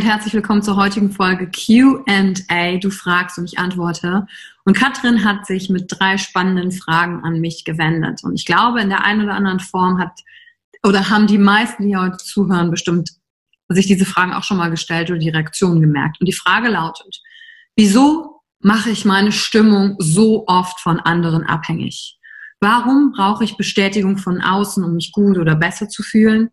Und herzlich willkommen zur heutigen Folge QA. Du fragst und ich antworte. Und Katrin hat sich mit drei spannenden Fragen an mich gewendet. Und ich glaube, in der einen oder anderen Form hat oder haben die meisten, die heute zuhören, bestimmt sich diese Fragen auch schon mal gestellt oder die Reaktion gemerkt. Und die Frage lautet, wieso mache ich meine Stimmung so oft von anderen abhängig? Warum brauche ich Bestätigung von außen, um mich gut oder besser zu fühlen?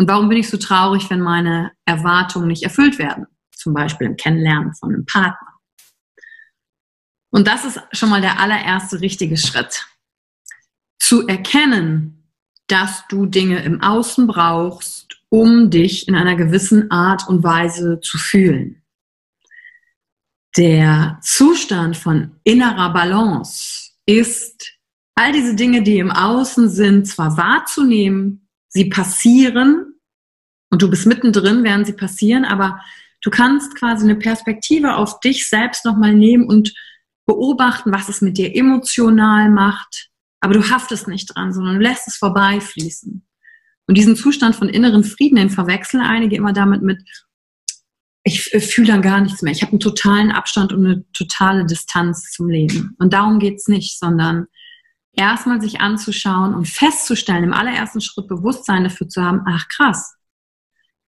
Und warum bin ich so traurig, wenn meine Erwartungen nicht erfüllt werden? Zum Beispiel im Kennenlernen von einem Partner. Und das ist schon mal der allererste richtige Schritt. Zu erkennen, dass du Dinge im Außen brauchst, um dich in einer gewissen Art und Weise zu fühlen. Der Zustand von innerer Balance ist, all diese Dinge, die im Außen sind, zwar wahrzunehmen, sie passieren, und du bist mittendrin, während sie passieren, aber du kannst quasi eine Perspektive auf dich selbst nochmal nehmen und beobachten, was es mit dir emotional macht, aber du haftest nicht dran, sondern du lässt es vorbeifließen. Und diesen Zustand von inneren Frieden, den verwechseln einige immer damit mit, ich fühle dann gar nichts mehr. Ich habe einen totalen Abstand und eine totale Distanz zum Leben. Und darum geht's nicht, sondern erstmal sich anzuschauen und festzustellen, im allerersten Schritt Bewusstsein dafür zu haben, ach krass,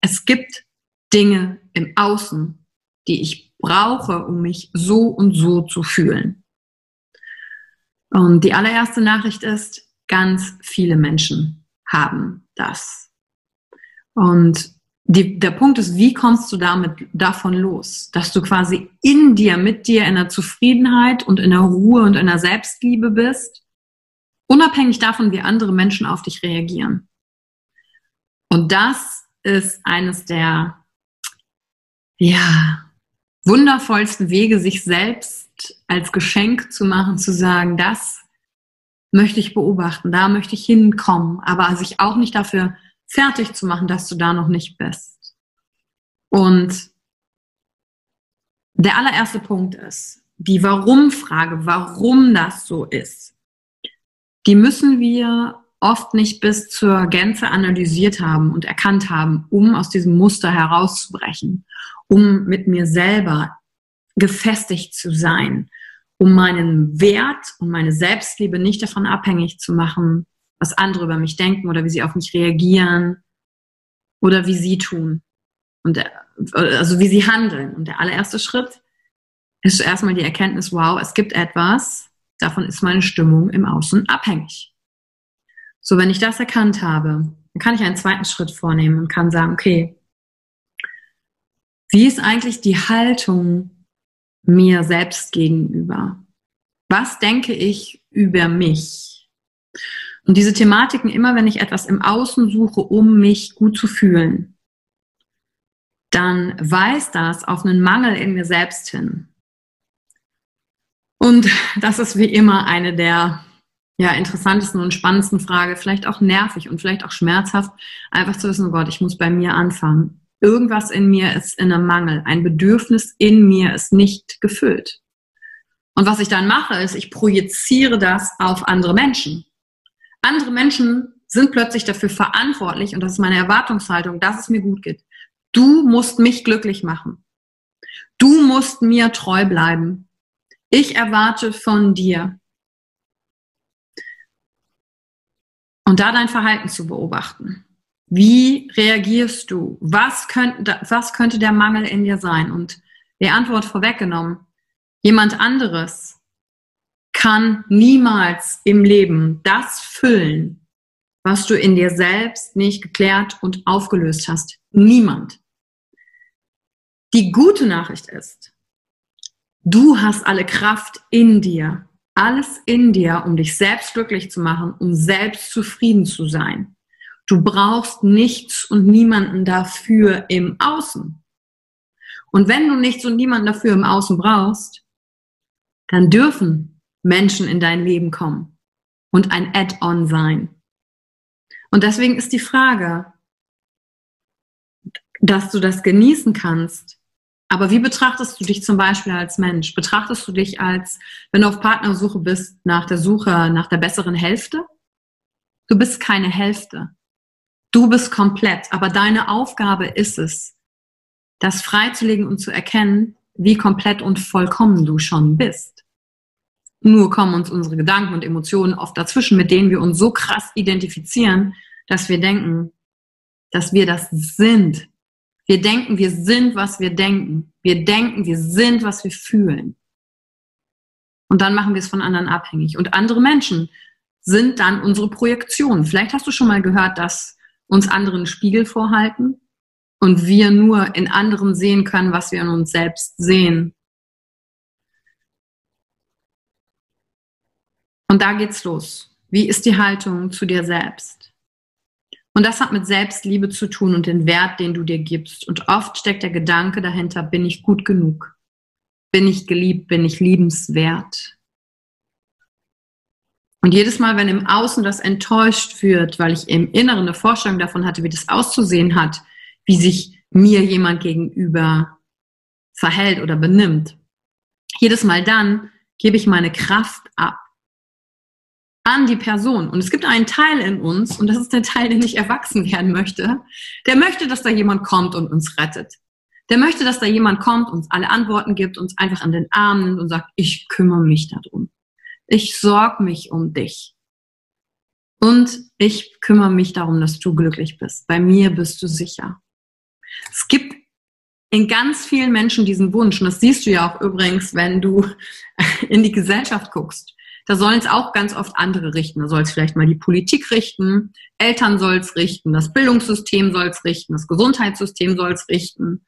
es gibt Dinge im Außen, die ich brauche, um mich so und so zu fühlen. Und die allererste Nachricht ist, ganz viele Menschen haben das. Und die, der Punkt ist, wie kommst du damit davon los, dass du quasi in dir, mit dir in der Zufriedenheit und in der Ruhe und in der Selbstliebe bist, unabhängig davon, wie andere Menschen auf dich reagieren. Und das ist eines der, ja, wundervollsten Wege, sich selbst als Geschenk zu machen, zu sagen, das möchte ich beobachten, da möchte ich hinkommen, aber sich auch nicht dafür fertig zu machen, dass du da noch nicht bist. Und der allererste Punkt ist, die Warum-Frage, warum das so ist. Die müssen wir oft nicht bis zur Gänze analysiert haben und erkannt haben, um aus diesem Muster herauszubrechen, um mit mir selber gefestigt zu sein, um meinen Wert und meine Selbstliebe nicht davon abhängig zu machen, was andere über mich denken oder wie sie auf mich reagieren oder wie sie tun. Und der, also wie sie handeln. Und der allererste Schritt ist erstmal die Erkenntnis, wow, es gibt etwas, davon ist meine Stimmung im Außen abhängig. So, wenn ich das erkannt habe, dann kann ich einen zweiten Schritt vornehmen und kann sagen, okay, wie ist eigentlich die Haltung mir selbst gegenüber? Was denke ich über mich? Und diese Thematiken immer, wenn ich etwas im Außen suche, um mich gut zu fühlen, dann weist das auf einen Mangel in mir selbst hin. Und das ist wie immer eine der ja, interessantesten und spannendsten Fragen, vielleicht auch nervig und vielleicht auch schmerzhaft, einfach zu wissen, oh Gott, ich muss bei mir anfangen. Irgendwas in mir ist in einem Mangel. Ein Bedürfnis in mir ist nicht gefüllt. Und was ich dann mache, ist, ich projiziere das auf andere Menschen. Andere Menschen sind plötzlich dafür verantwortlich, und das ist meine Erwartungshaltung, dass es mir gut geht. Du musst mich glücklich machen. Du musst mir treu bleiben. Ich erwarte von dir. Und da dein Verhalten zu beobachten. Wie reagierst du? Was könnte, was könnte der Mangel in dir sein? Und die Antwort vorweggenommen. Jemand anderes kann niemals im Leben das füllen, was du in dir selbst nicht geklärt und aufgelöst hast. Niemand. Die gute Nachricht ist, Du hast alle Kraft in dir, alles in dir, um dich selbst glücklich zu machen, um selbst zufrieden zu sein. Du brauchst nichts und niemanden dafür im Außen. Und wenn du nichts und niemanden dafür im Außen brauchst, dann dürfen Menschen in dein Leben kommen und ein Add-on sein. Und deswegen ist die Frage, dass du das genießen kannst, aber wie betrachtest du dich zum Beispiel als Mensch? Betrachtest du dich als, wenn du auf Partnersuche bist, nach der Suche nach der besseren Hälfte? Du bist keine Hälfte. Du bist komplett. Aber deine Aufgabe ist es, das freizulegen und zu erkennen, wie komplett und vollkommen du schon bist. Nur kommen uns unsere Gedanken und Emotionen oft dazwischen, mit denen wir uns so krass identifizieren, dass wir denken, dass wir das sind, wir denken, wir sind, was wir denken. Wir denken, wir sind, was wir fühlen. Und dann machen wir es von anderen abhängig. Und andere Menschen sind dann unsere Projektionen. Vielleicht hast du schon mal gehört, dass uns andere einen Spiegel vorhalten und wir nur in anderen sehen können, was wir in uns selbst sehen. Und da geht's los. Wie ist die Haltung zu dir selbst? Und das hat mit Selbstliebe zu tun und den Wert, den du dir gibst. Und oft steckt der Gedanke dahinter, bin ich gut genug? Bin ich geliebt? Bin ich liebenswert? Und jedes Mal, wenn im Außen das enttäuscht wird, weil ich im Inneren eine Vorstellung davon hatte, wie das auszusehen hat, wie sich mir jemand gegenüber verhält oder benimmt, jedes Mal dann gebe ich meine Kraft ab an die Person. Und es gibt einen Teil in uns, und das ist der Teil, der nicht erwachsen werden möchte, der möchte, dass da jemand kommt und uns rettet. Der möchte, dass da jemand kommt, uns alle Antworten gibt, uns einfach an den Arm nimmt und sagt, ich kümmere mich darum. Ich sorge mich um dich. Und ich kümmere mich darum, dass du glücklich bist. Bei mir bist du sicher. Es gibt in ganz vielen Menschen diesen Wunsch, und das siehst du ja auch übrigens, wenn du in die Gesellschaft guckst. Da sollen es auch ganz oft andere richten. Da soll es vielleicht mal die Politik richten, Eltern soll es richten, das Bildungssystem soll es richten, das Gesundheitssystem soll es richten.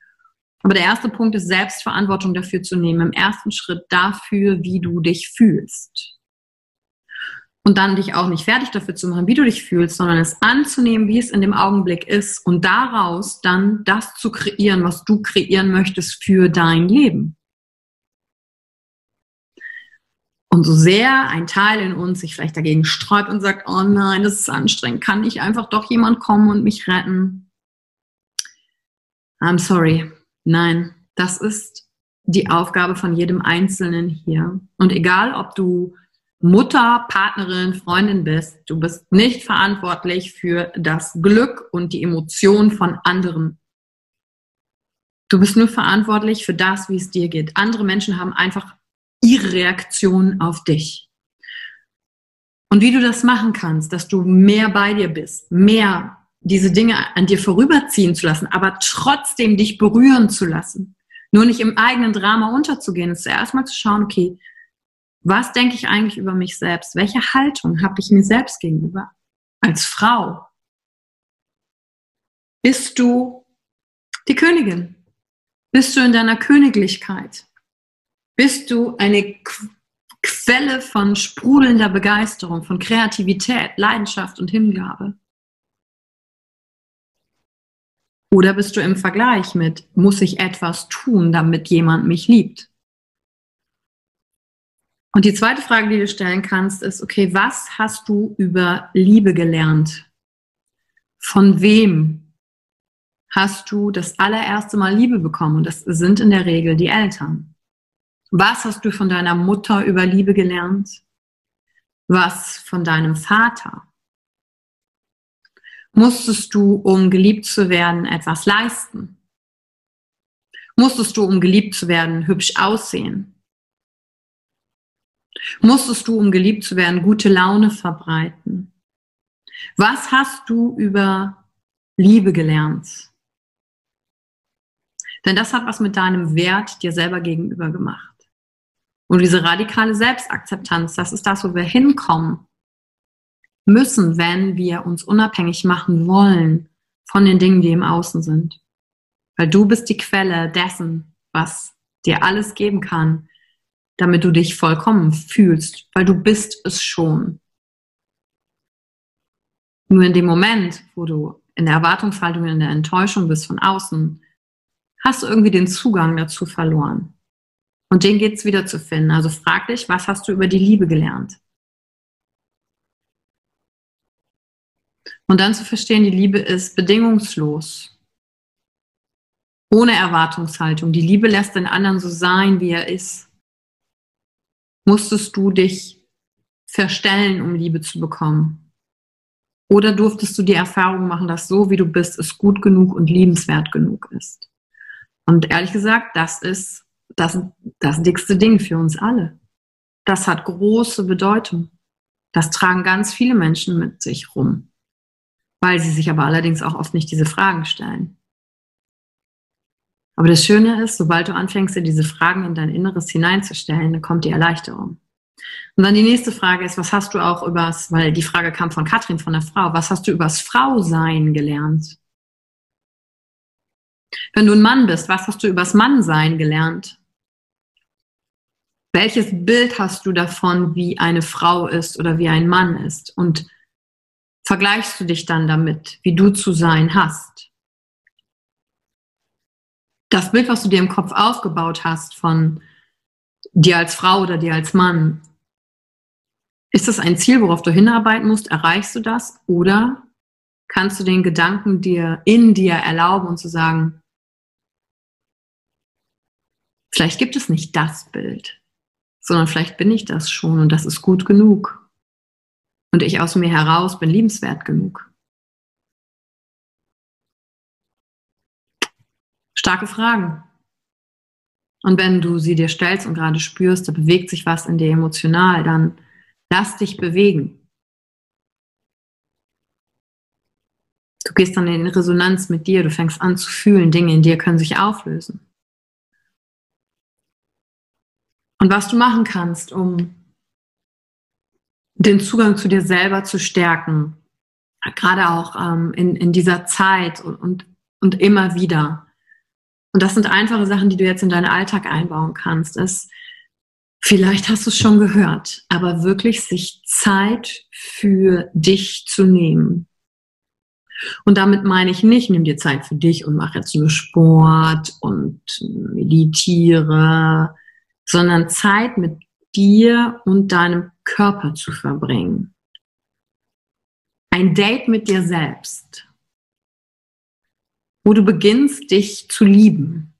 Aber der erste Punkt ist, Selbstverantwortung dafür zu nehmen, im ersten Schritt dafür, wie du dich fühlst. Und dann dich auch nicht fertig dafür zu machen, wie du dich fühlst, sondern es anzunehmen, wie es in dem Augenblick ist und daraus dann das zu kreieren, was du kreieren möchtest für dein Leben. Und so sehr ein Teil in uns sich vielleicht dagegen sträubt und sagt, oh nein, das ist anstrengend, kann nicht einfach doch jemand kommen und mich retten? I'm sorry. Nein, das ist die Aufgabe von jedem Einzelnen hier. Und egal, ob du Mutter, Partnerin, Freundin bist, du bist nicht verantwortlich für das Glück und die Emotion von anderen. Du bist nur verantwortlich für das, wie es dir geht. Andere Menschen haben einfach ihre Reaktion auf dich. Und wie du das machen kannst, dass du mehr bei dir bist, mehr diese Dinge an dir vorüberziehen zu lassen, aber trotzdem dich berühren zu lassen. Nur nicht im eigenen Drama unterzugehen, ist erstmal zu schauen, okay, was denke ich eigentlich über mich selbst? Welche Haltung habe ich mir selbst gegenüber? Als Frau. Bist du die Königin? Bist du in deiner Königlichkeit? Bist du eine Quelle von sprudelnder Begeisterung, von Kreativität, Leidenschaft und Hingabe? Oder bist du im Vergleich mit, muss ich etwas tun, damit jemand mich liebt? Und die zweite Frage, die du stellen kannst, ist, okay, was hast du über Liebe gelernt? Von wem hast du das allererste Mal Liebe bekommen? Und das sind in der Regel die Eltern. Was hast du von deiner Mutter über Liebe gelernt? Was von deinem Vater? Musstest du, um geliebt zu werden, etwas leisten? Musstest du, um geliebt zu werden, hübsch aussehen? Musstest du, um geliebt zu werden, gute Laune verbreiten? Was hast du über Liebe gelernt? Denn das hat was mit deinem Wert dir selber gegenüber gemacht. Und diese radikale Selbstakzeptanz, das ist das, wo wir hinkommen, müssen, wenn wir uns unabhängig machen wollen von den Dingen, die im Außen sind. Weil du bist die Quelle dessen, was dir alles geben kann, damit du dich vollkommen fühlst, weil du bist es schon. Nur in dem Moment, wo du in der Erwartungshaltung, in der Enttäuschung bist von außen, hast du irgendwie den Zugang dazu verloren. Und den geht's wieder zu finden. Also frag dich, was hast du über die Liebe gelernt? Und dann zu verstehen, die Liebe ist bedingungslos. Ohne Erwartungshaltung. Die Liebe lässt den anderen so sein, wie er ist. Musstest du dich verstellen, um Liebe zu bekommen? Oder durftest du die Erfahrung machen, dass so wie du bist, es gut genug und liebenswert genug ist? Und ehrlich gesagt, das ist das, das dickste Ding für uns alle. Das hat große Bedeutung. Das tragen ganz viele Menschen mit sich rum weil sie sich aber allerdings auch oft nicht diese Fragen stellen. Aber das Schöne ist, sobald du anfängst, dir diese Fragen in dein Inneres hineinzustellen, dann kommt die Erleichterung. Und dann die nächste Frage ist, was hast du auch übers, weil die Frage kam von Katrin, von der Frau, was hast du übers Frausein gelernt? Wenn du ein Mann bist, was hast du übers Mannsein gelernt? Welches Bild hast du davon, wie eine Frau ist oder wie ein Mann ist? Und vergleichst du dich dann damit, wie du zu sein hast. Das Bild, was du dir im Kopf aufgebaut hast von dir als Frau oder dir als Mann, ist das ein Ziel, worauf du hinarbeiten musst? Erreichst du das? Oder kannst du den Gedanken dir in dir erlauben und zu sagen, vielleicht gibt es nicht das Bild, sondern vielleicht bin ich das schon und das ist gut genug und ich aus mir heraus bin liebenswert genug? Starke Fragen. Und wenn du sie dir stellst und gerade spürst, da bewegt sich was in dir emotional, dann lass dich bewegen. Du gehst dann in Resonanz mit dir, du fängst an zu fühlen, Dinge in dir können sich auflösen. Und was du machen kannst, um den Zugang zu dir selber zu stärken. Gerade auch ähm, in, in dieser Zeit und, und, und immer wieder. Und das sind einfache Sachen, die du jetzt in deinen Alltag einbauen kannst. Es, vielleicht hast du es schon gehört, aber wirklich sich Zeit für dich zu nehmen. Und damit meine ich nicht, nimm dir Zeit für dich und mach jetzt nur Sport und meditiere, sondern Zeit mit dir und deinem Körper zu verbringen. Ein Date mit dir selbst, wo du beginnst, dich zu lieben.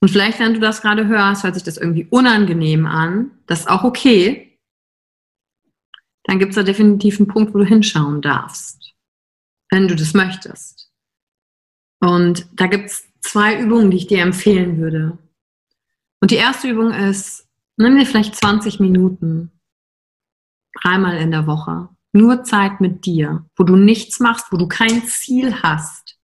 Und vielleicht, wenn du das gerade hörst, hört sich das irgendwie unangenehm an. Das ist auch okay. Dann gibt es da definitiv einen Punkt, wo du hinschauen darfst, wenn du das möchtest. Und da gibt es zwei Übungen, die ich dir empfehlen würde. Und die erste Übung ist, nimm dir vielleicht 20 Minuten dreimal in der Woche, nur Zeit mit dir, wo du nichts machst, wo du kein Ziel hast.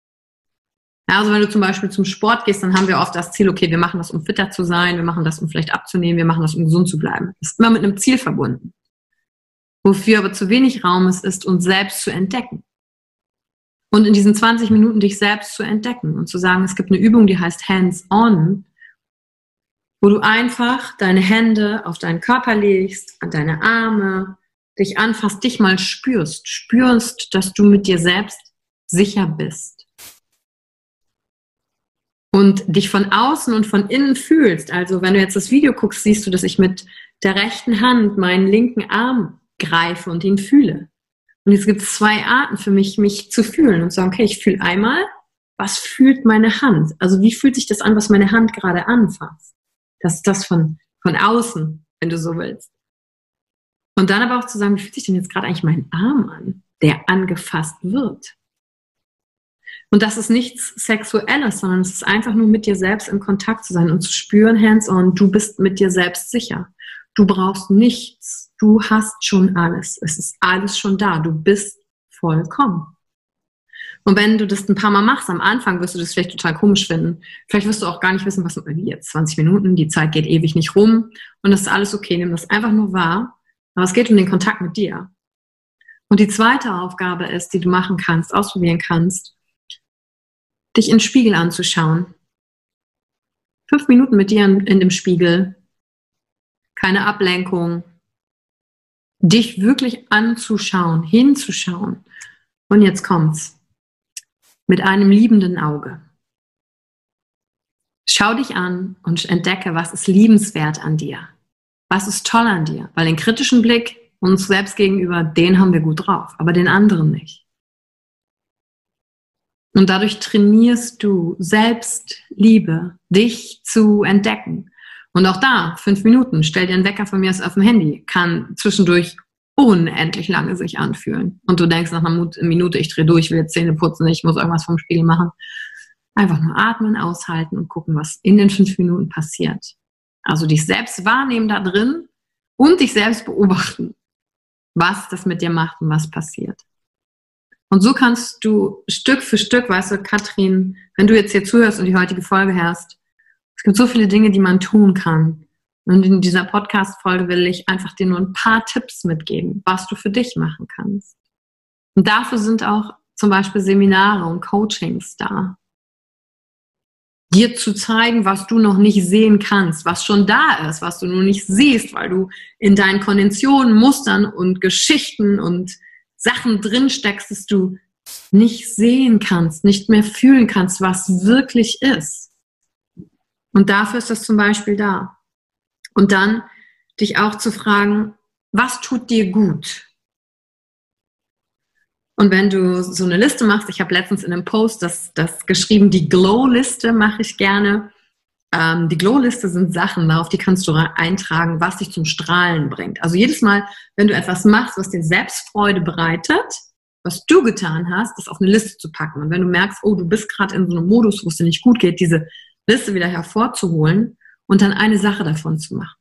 Ja, also wenn du zum Beispiel zum Sport gehst, dann haben wir oft das Ziel, okay, wir machen das, um fitter zu sein, wir machen das, um vielleicht abzunehmen, wir machen das, um gesund zu bleiben. Das ist immer mit einem Ziel verbunden. Wofür aber zu wenig Raum ist, ist uns selbst zu entdecken. Und in diesen 20 Minuten dich selbst zu entdecken und zu sagen, es gibt eine Übung, die heißt Hands-on, wo du einfach deine Hände auf deinen Körper legst, an deine Arme, dich anfasst, dich mal spürst, spürst, dass du mit dir selbst sicher bist. Und dich von außen und von innen fühlst. Also wenn du jetzt das Video guckst, siehst du, dass ich mit der rechten Hand meinen linken Arm greife und ihn fühle. Und jetzt gibt es zwei Arten für mich, mich zu fühlen und zu sagen, okay, ich fühle einmal, was fühlt meine Hand? Also wie fühlt sich das an, was meine Hand gerade anfasst? Das ist das von, von außen, wenn du so willst. Und dann aber auch zu sagen, wie fühlt sich denn jetzt gerade eigentlich mein Arm an, der angefasst wird? Und das ist nichts Sexuelles, sondern es ist einfach nur mit dir selbst in Kontakt zu sein und zu spüren, hands-on, du bist mit dir selbst sicher. Du brauchst nichts. Du hast schon alles. Es ist alles schon da. Du bist vollkommen. Und wenn du das ein paar Mal machst, am Anfang wirst du das vielleicht total komisch finden. Vielleicht wirst du auch gar nicht wissen, was wie jetzt 20 Minuten, die Zeit geht ewig nicht rum und das ist alles okay. Nimm das einfach nur wahr. Aber es geht um den Kontakt mit dir. Und die zweite Aufgabe ist, die du machen kannst, ausprobieren kannst, dich in den Spiegel anzuschauen. Fünf Minuten mit dir in, in dem Spiegel keine Ablenkung, dich wirklich anzuschauen, hinzuschauen. Und jetzt kommt's. Mit einem liebenden Auge. Schau dich an und entdecke, was ist liebenswert an dir. Was ist toll an dir? Weil den kritischen Blick uns selbst gegenüber, den haben wir gut drauf, aber den anderen nicht. Und dadurch trainierst du Selbstliebe, dich zu entdecken. Und auch da, fünf Minuten, stell dir einen Wecker von mir aus auf dem Handy, kann zwischendurch unendlich lange sich anfühlen. Und du denkst nach einer Minute, ich drehe durch, ich will jetzt Zähne putzen, ich muss irgendwas vom Spiegel machen. Einfach nur atmen, aushalten und gucken, was in den fünf Minuten passiert. Also dich selbst wahrnehmen da drin und dich selbst beobachten, was das mit dir macht und was passiert. Und so kannst du Stück für Stück, weißt du, Katrin, wenn du jetzt hier zuhörst und die heutige Folge hörst, es gibt so viele Dinge, die man tun kann. Und in dieser Podcast-Folge will ich einfach dir nur ein paar Tipps mitgeben, was du für dich machen kannst. Und dafür sind auch zum Beispiel Seminare und Coachings da. Dir zu zeigen, was du noch nicht sehen kannst, was schon da ist, was du nur nicht siehst, weil du in deinen Konventionen, Mustern und Geschichten und Sachen drinsteckst, dass du nicht sehen kannst, nicht mehr fühlen kannst, was wirklich ist. Und dafür ist das zum Beispiel da. Und dann dich auch zu fragen, was tut dir gut? Und wenn du so eine Liste machst, ich habe letztens in einem Post das, das geschrieben, die Glow-Liste mache ich gerne. Ähm, die Glow-Liste sind Sachen, auf die kannst du eintragen, was dich zum Strahlen bringt. Also jedes Mal, wenn du etwas machst, was dir Selbstfreude bereitet, was du getan hast, das auf eine Liste zu packen. Und wenn du merkst, oh, du bist gerade in so einem Modus, wo es dir nicht gut geht, diese Liste wieder hervorzuholen und dann eine Sache davon zu machen.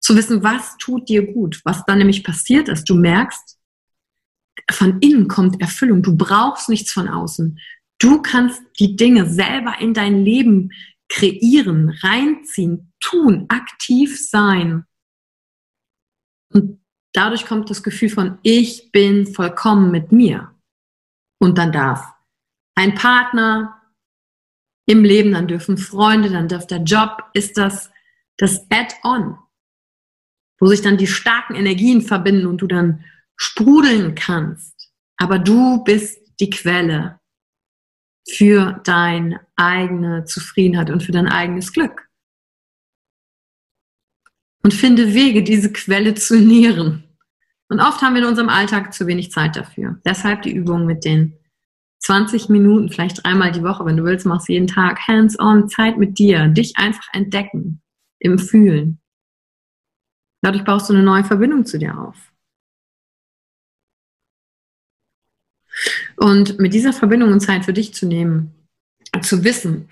Zu wissen, was tut dir gut. Was dann nämlich passiert ist, du merkst, von innen kommt Erfüllung. Du brauchst nichts von außen. Du kannst die Dinge selber in dein Leben kreieren, reinziehen, tun, aktiv sein. Und dadurch kommt das Gefühl von, ich bin vollkommen mit mir. Und dann darf ein Partner, im Leben, dann dürfen Freunde, dann darf der Job, ist das das Add-on, wo sich dann die starken Energien verbinden und du dann sprudeln kannst. Aber du bist die Quelle für deine eigene Zufriedenheit und für dein eigenes Glück. Und finde Wege, diese Quelle zu nähren. Und oft haben wir in unserem Alltag zu wenig Zeit dafür. Deshalb die Übung mit den 20 Minuten, vielleicht dreimal die Woche, wenn du willst, machst jeden Tag hands-on, Zeit mit dir, dich einfach entdecken, im Fühlen. Dadurch baust du eine neue Verbindung zu dir auf. Und mit dieser Verbindung und Zeit für dich zu nehmen, zu wissen,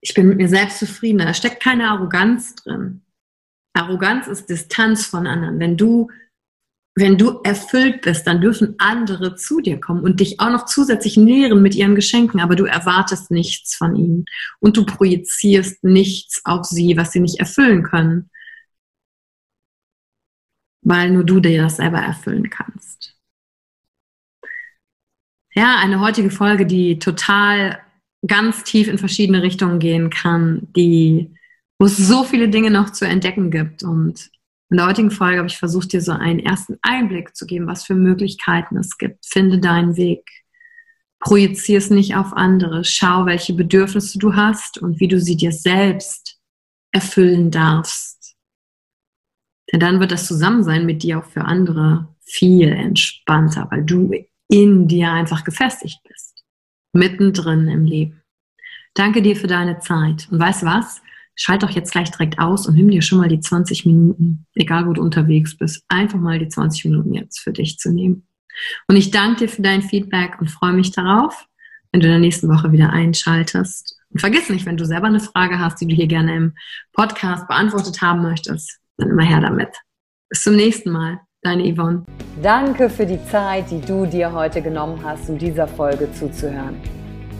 ich bin mit mir selbst zufrieden, da steckt keine Arroganz drin. Arroganz ist Distanz von anderen. Wenn du wenn du erfüllt bist, dann dürfen andere zu dir kommen und dich auch noch zusätzlich nähren mit ihren Geschenken, aber du erwartest nichts von ihnen und du projizierst nichts auf sie, was sie nicht erfüllen können, weil nur du dir das selber erfüllen kannst. Ja, eine heutige Folge, die total ganz tief in verschiedene Richtungen gehen kann, die, wo es so viele Dinge noch zu entdecken gibt und in der heutigen Folge habe ich versucht, dir so einen ersten Einblick zu geben, was für Möglichkeiten es gibt. Finde deinen Weg. Projizier es nicht auf andere. Schau, welche Bedürfnisse du hast und wie du sie dir selbst erfüllen darfst. Denn dann wird das Zusammensein mit dir auch für andere viel entspannter, weil du in dir einfach gefestigt bist. Mittendrin im Leben. Danke dir für deine Zeit. Und weißt was? Schalt doch jetzt gleich direkt aus und nimm dir schon mal die 20 Minuten, egal wo du unterwegs bist, einfach mal die 20 Minuten jetzt für dich zu nehmen. Und ich danke dir für dein Feedback und freue mich darauf, wenn du in der nächsten Woche wieder einschaltest. Und vergiss nicht, wenn du selber eine Frage hast, die du hier gerne im Podcast beantwortet haben möchtest, dann immer her damit. Bis zum nächsten Mal. Deine Yvonne. Danke für die Zeit, die du dir heute genommen hast, um dieser Folge zuzuhören.